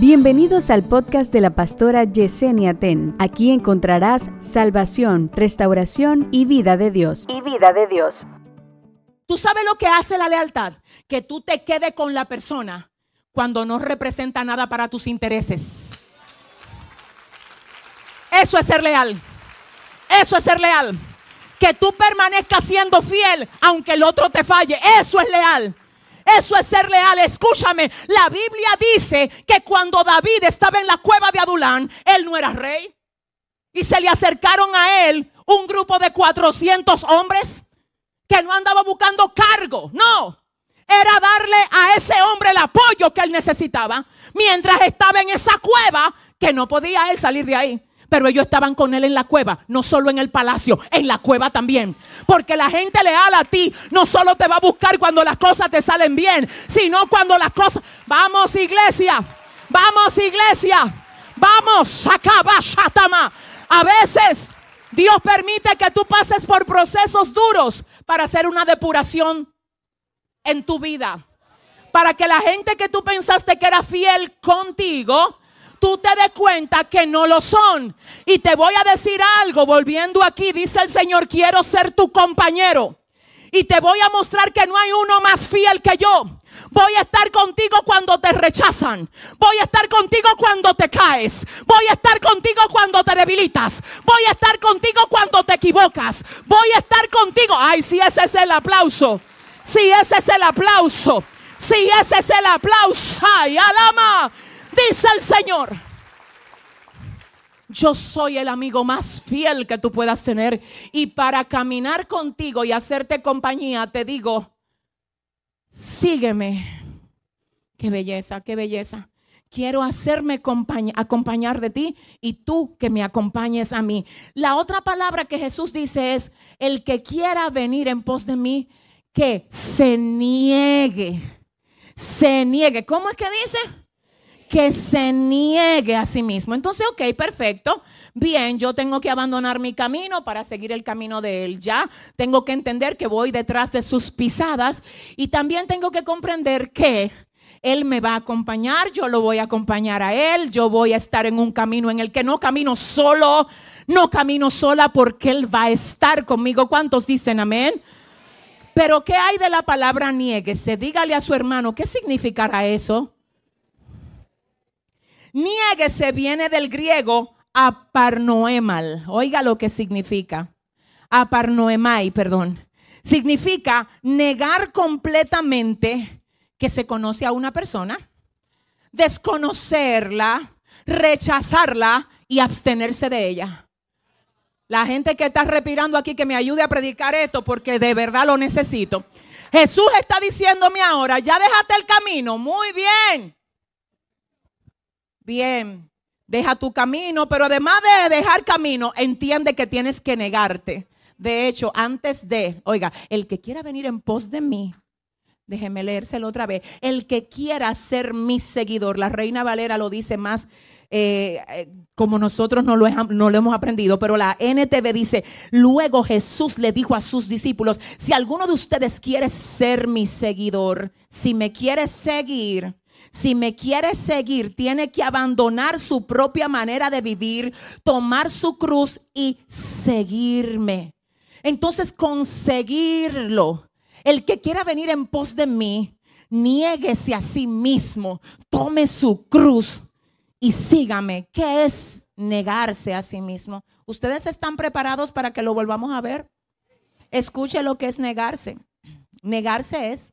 Bienvenidos al podcast de la pastora Yesenia Ten. Aquí encontrarás salvación, restauración y vida de Dios. y vida de Dios. ¿Tú sabes lo que hace la lealtad? Que tú te quedes con la persona cuando no representa nada para tus intereses. Eso es ser leal. Eso es ser leal. Que tú permanezcas siendo fiel aunque el otro te falle. Eso es leal. Eso es ser leal. Escúchame, la Biblia dice que cuando David estaba en la cueva de Adulán, él no era rey. Y se le acercaron a él un grupo de 400 hombres que no andaba buscando cargo. No. Era darle a ese hombre el apoyo que él necesitaba mientras estaba en esa cueva que no podía él salir de ahí. Pero ellos estaban con él en la cueva, no solo en el palacio, en la cueva también. Porque la gente leal a ti no solo te va a buscar cuando las cosas te salen bien, sino cuando las cosas... Vamos iglesia, vamos iglesia, vamos, acaba, shatama. A veces Dios permite que tú pases por procesos duros para hacer una depuración en tu vida. Para que la gente que tú pensaste que era fiel contigo, tú te des cuenta que no lo son. Y te voy a decir algo, volviendo aquí, dice el Señor, quiero ser tu compañero. Y te voy a mostrar que no hay uno más fiel que yo. Voy a estar contigo cuando te rechazan. Voy a estar contigo cuando te caes. Voy a estar contigo cuando te debilitas. Voy a estar contigo cuando te equivocas. Voy a estar contigo. Ay, si ese es el aplauso. Si ese es el aplauso. Si ese es el aplauso. Ay, alama. Dice el Señor. Yo soy el amigo más fiel que tú puedas tener. Y para caminar contigo y hacerte compañía, te digo, sígueme. Qué belleza, qué belleza. Quiero hacerme compañ- acompañar de ti y tú que me acompañes a mí. La otra palabra que Jesús dice es, el que quiera venir en pos de mí, que se niegue. Se niegue. ¿Cómo es que dice? Que se niegue a sí mismo. Entonces, ok, perfecto. Bien, yo tengo que abandonar mi camino para seguir el camino de él. Ya tengo que entender que voy detrás de sus pisadas y también tengo que comprender que él me va a acompañar, yo lo voy a acompañar a él, yo voy a estar en un camino en el que no camino solo, no camino sola porque él va a estar conmigo. ¿Cuántos dicen amén? Pero ¿qué hay de la palabra nieguese? Dígale a su hermano, ¿qué significará eso? Niéguese viene del griego aparnoemal. Oiga lo que significa. Aparnoemai, perdón. Significa negar completamente que se conoce a una persona, desconocerla, rechazarla y abstenerse de ella. La gente que está respirando aquí que me ayude a predicar esto porque de verdad lo necesito. Jesús está diciéndome ahora, ya dejaste el camino, muy bien. Bien, deja tu camino, pero además de dejar camino, entiende que tienes que negarte. De hecho, antes de, oiga, el que quiera venir en pos de mí, déjeme leérselo otra vez, el que quiera ser mi seguidor, la reina Valera lo dice más eh, eh, como nosotros no lo, he- no lo hemos aprendido, pero la NTV dice, luego Jesús le dijo a sus discípulos, si alguno de ustedes quiere ser mi seguidor, si me quiere seguir, si me quiere seguir, tiene que abandonar su propia manera de vivir, tomar su cruz y seguirme. Entonces, conseguirlo. El que quiera venir en pos de mí, niéguese a sí mismo, tome su cruz y sígame. ¿Qué es negarse a sí mismo? ¿Ustedes están preparados para que lo volvamos a ver? Escuche lo que es negarse. Negarse es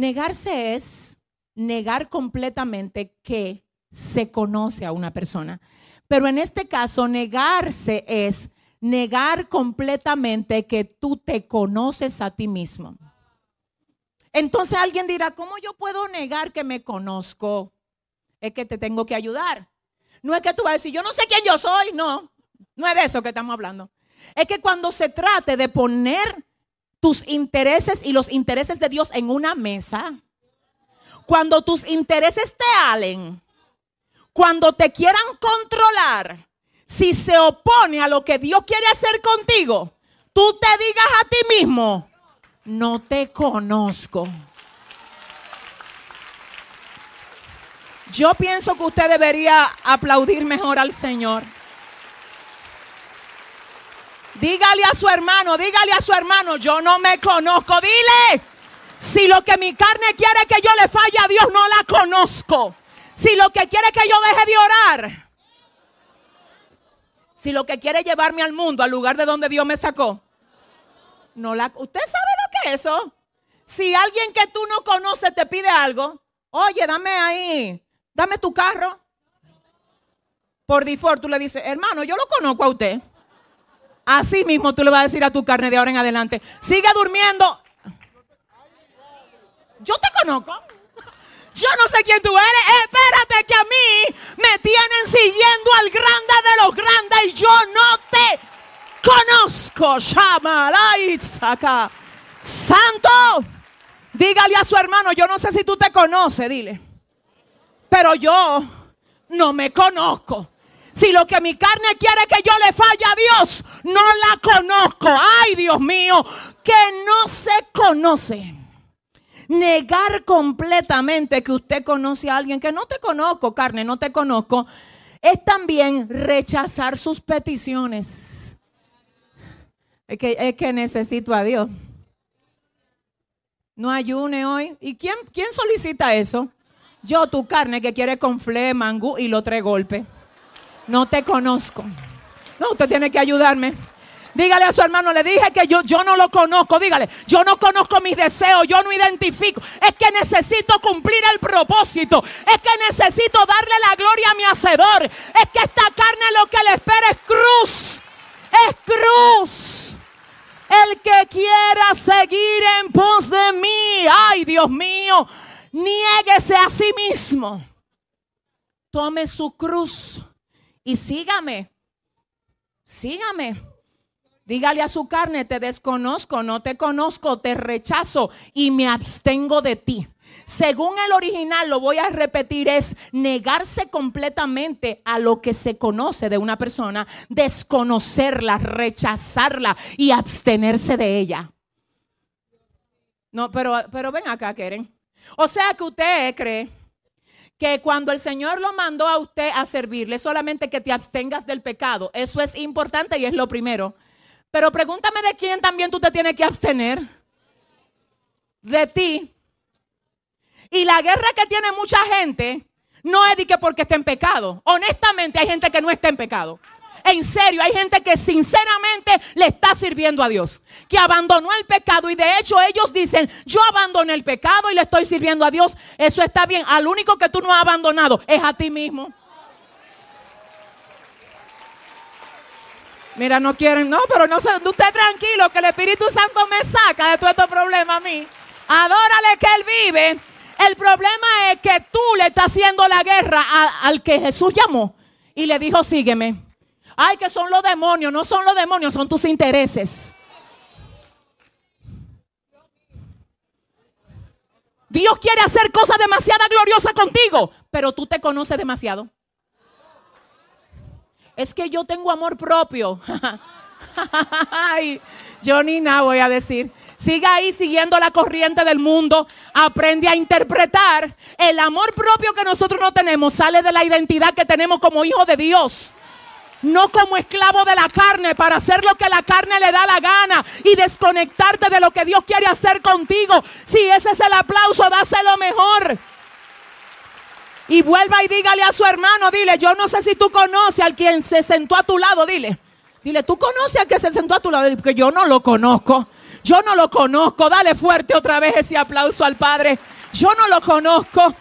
Negarse es negar completamente que se conoce a una persona. Pero en este caso, negarse es negar completamente que tú te conoces a ti mismo. Entonces alguien dirá, ¿cómo yo puedo negar que me conozco? Es que te tengo que ayudar. No es que tú vas a decir, yo no sé quién yo soy, no. No es de eso que estamos hablando. Es que cuando se trate de poner tus intereses y los intereses de Dios en una mesa, cuando tus intereses te halen, cuando te quieran controlar, si se opone a lo que Dios quiere hacer contigo, tú te digas a ti mismo, no te conozco. Yo pienso que usted debería aplaudir mejor al Señor. Dígale a su hermano, dígale a su hermano, yo no me conozco. Dile, si lo que mi carne quiere que yo le falle a Dios, no la conozco. Si lo que quiere que yo deje de orar. Si lo que quiere llevarme al mundo, al lugar de donde Dios me sacó. No la, ¿Usted sabe lo que es eso? Si alguien que tú no conoces te pide algo, oye, dame ahí, dame tu carro. Por default tú le dices, hermano, yo lo conozco a usted. Así mismo tú le vas a decir a tu carne de ahora en adelante, sigue durmiendo. Yo te conozco. Yo no sé quién tú eres. Espérate que a mí me tienen siguiendo al grande de los grandes y yo no te conozco. saca. Santo. Dígale a su hermano, yo no sé si tú te conoces, dile. Pero yo no me conozco. Si lo que mi carne quiere que yo le falle a Dios, no la conozco. Ay, Dios mío, que no se conoce. Negar completamente que usted conoce a alguien que no te conozco, carne, no te conozco, es también rechazar sus peticiones. Es que, que necesito a Dios. No ayune hoy. ¿Y quién, quién solicita eso? Yo, tu carne que quiere con fle, mangú y lo tres golpes. No te conozco. No, usted tiene que ayudarme. Dígale a su hermano, le dije que yo, yo no lo conozco. Dígale, yo no conozco mis deseos, yo no identifico. Es que necesito cumplir el propósito. Es que necesito darle la gloria a mi hacedor. Es que esta carne lo que le espera es cruz. Es cruz. El que quiera seguir en pos de mí, ay Dios mío, niéguese a sí mismo. Tome su cruz y sígame. Sígame. Dígale a su carne, te desconozco, no te conozco, te rechazo y me abstengo de ti. Según el original, lo voy a repetir, es negarse completamente a lo que se conoce de una persona, desconocerla, rechazarla y abstenerse de ella. No, pero, pero ven acá, Keren. O sea que usted cree que cuando el Señor lo mandó a usted a servirle, solamente que te abstengas del pecado. Eso es importante y es lo primero. Pero pregúntame de quién también tú te tienes que abstener. De ti. Y la guerra que tiene mucha gente no es de que porque está en pecado. Honestamente hay gente que no está en pecado. En serio, hay gente que sinceramente le está sirviendo a Dios, que abandonó el pecado y de hecho ellos dicen, yo abandoné el pecado y le estoy sirviendo a Dios. Eso está bien. Al único que tú no has abandonado es a ti mismo. Mira, no quieren, no, pero no se, usted tranquilo, que el Espíritu Santo me saca de todo este problema a mí. Adórale que Él vive. El problema es que tú le estás haciendo la guerra al que Jesús llamó y le dijo, sígueme. Ay, que son los demonios, no son los demonios, son tus intereses. Dios quiere hacer cosas demasiado gloriosas contigo, pero tú te conoces demasiado. Es que yo tengo amor propio. yo ni nada voy a decir. Siga ahí siguiendo la corriente del mundo. Aprende a interpretar. El amor propio que nosotros no tenemos sale de la identidad que tenemos como hijos de Dios. No como esclavo de la carne para hacer lo que la carne le da la gana y desconectarte de lo que Dios quiere hacer contigo. Si ese es el aplauso, dáselo mejor. Y vuelva y dígale a su hermano, dile, yo no sé si tú conoces al quien se sentó a tu lado, dile. Dile, ¿tú conoces al que se sentó a tu lado? Porque yo no lo conozco. Yo no lo conozco. Dale fuerte otra vez ese aplauso al Padre. Yo no lo conozco.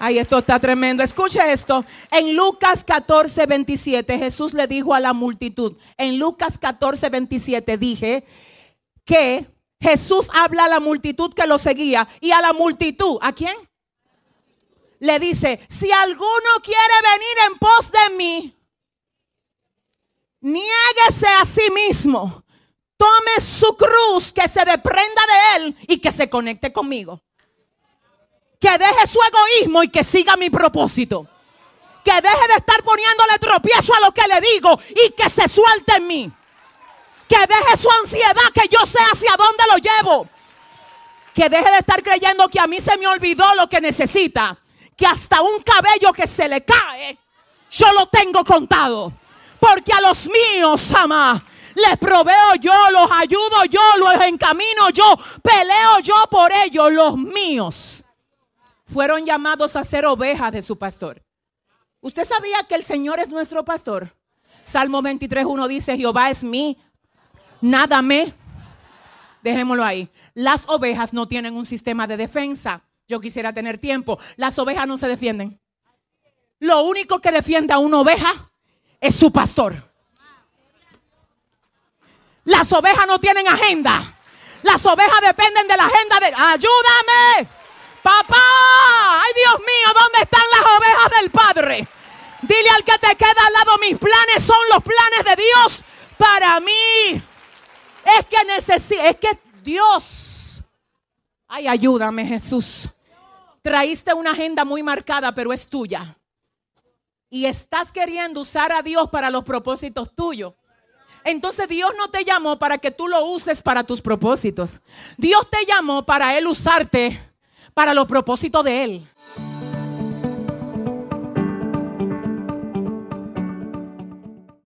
Ay, esto está tremendo. Escuche esto. En Lucas 14, 27, Jesús le dijo a la multitud. En Lucas 14, 27 dije que Jesús habla a la multitud que lo seguía. Y a la multitud, ¿a quién? le dice, si alguno quiere venir en pos de mí, niéguese a sí mismo, tome su cruz, que se deprenda de él y que se conecte conmigo. Que deje su egoísmo y que siga mi propósito. Que deje de estar poniéndole tropiezo a lo que le digo y que se suelte en mí. Que deje su ansiedad, que yo sé hacia dónde lo llevo Que deje de estar creyendo que a mí se me olvidó lo que necesita. Que hasta un cabello que se le cae, yo lo tengo contado. Porque a los míos, ama, les proveo yo, los ayudo yo, los encamino yo, peleo yo por ellos, los míos. Fueron llamados a ser ovejas de su pastor. ¿Usted sabía que el Señor es nuestro pastor? Salmo 23.1 dice, Jehová es mi, nada me. Dejémoslo ahí. Las ovejas no tienen un sistema de defensa. Yo quisiera tener tiempo. Las ovejas no se defienden. Lo único que defiende a una oveja es su pastor. Las ovejas no tienen agenda. Las ovejas dependen de la agenda de... Ayúdame. Papá. Ay Dios mío, ¿dónde están las ovejas del Padre? Dile al que te queda al lado, mis planes son los planes de Dios para mí. Es que necesito, es que Dios. Ay, ayúdame Jesús. Traíste una agenda muy marcada, pero es tuya. Y estás queriendo usar a Dios para los propósitos tuyos. Entonces Dios no te llamó para que tú lo uses para tus propósitos. Dios te llamó para Él usarte para los propósitos de Él.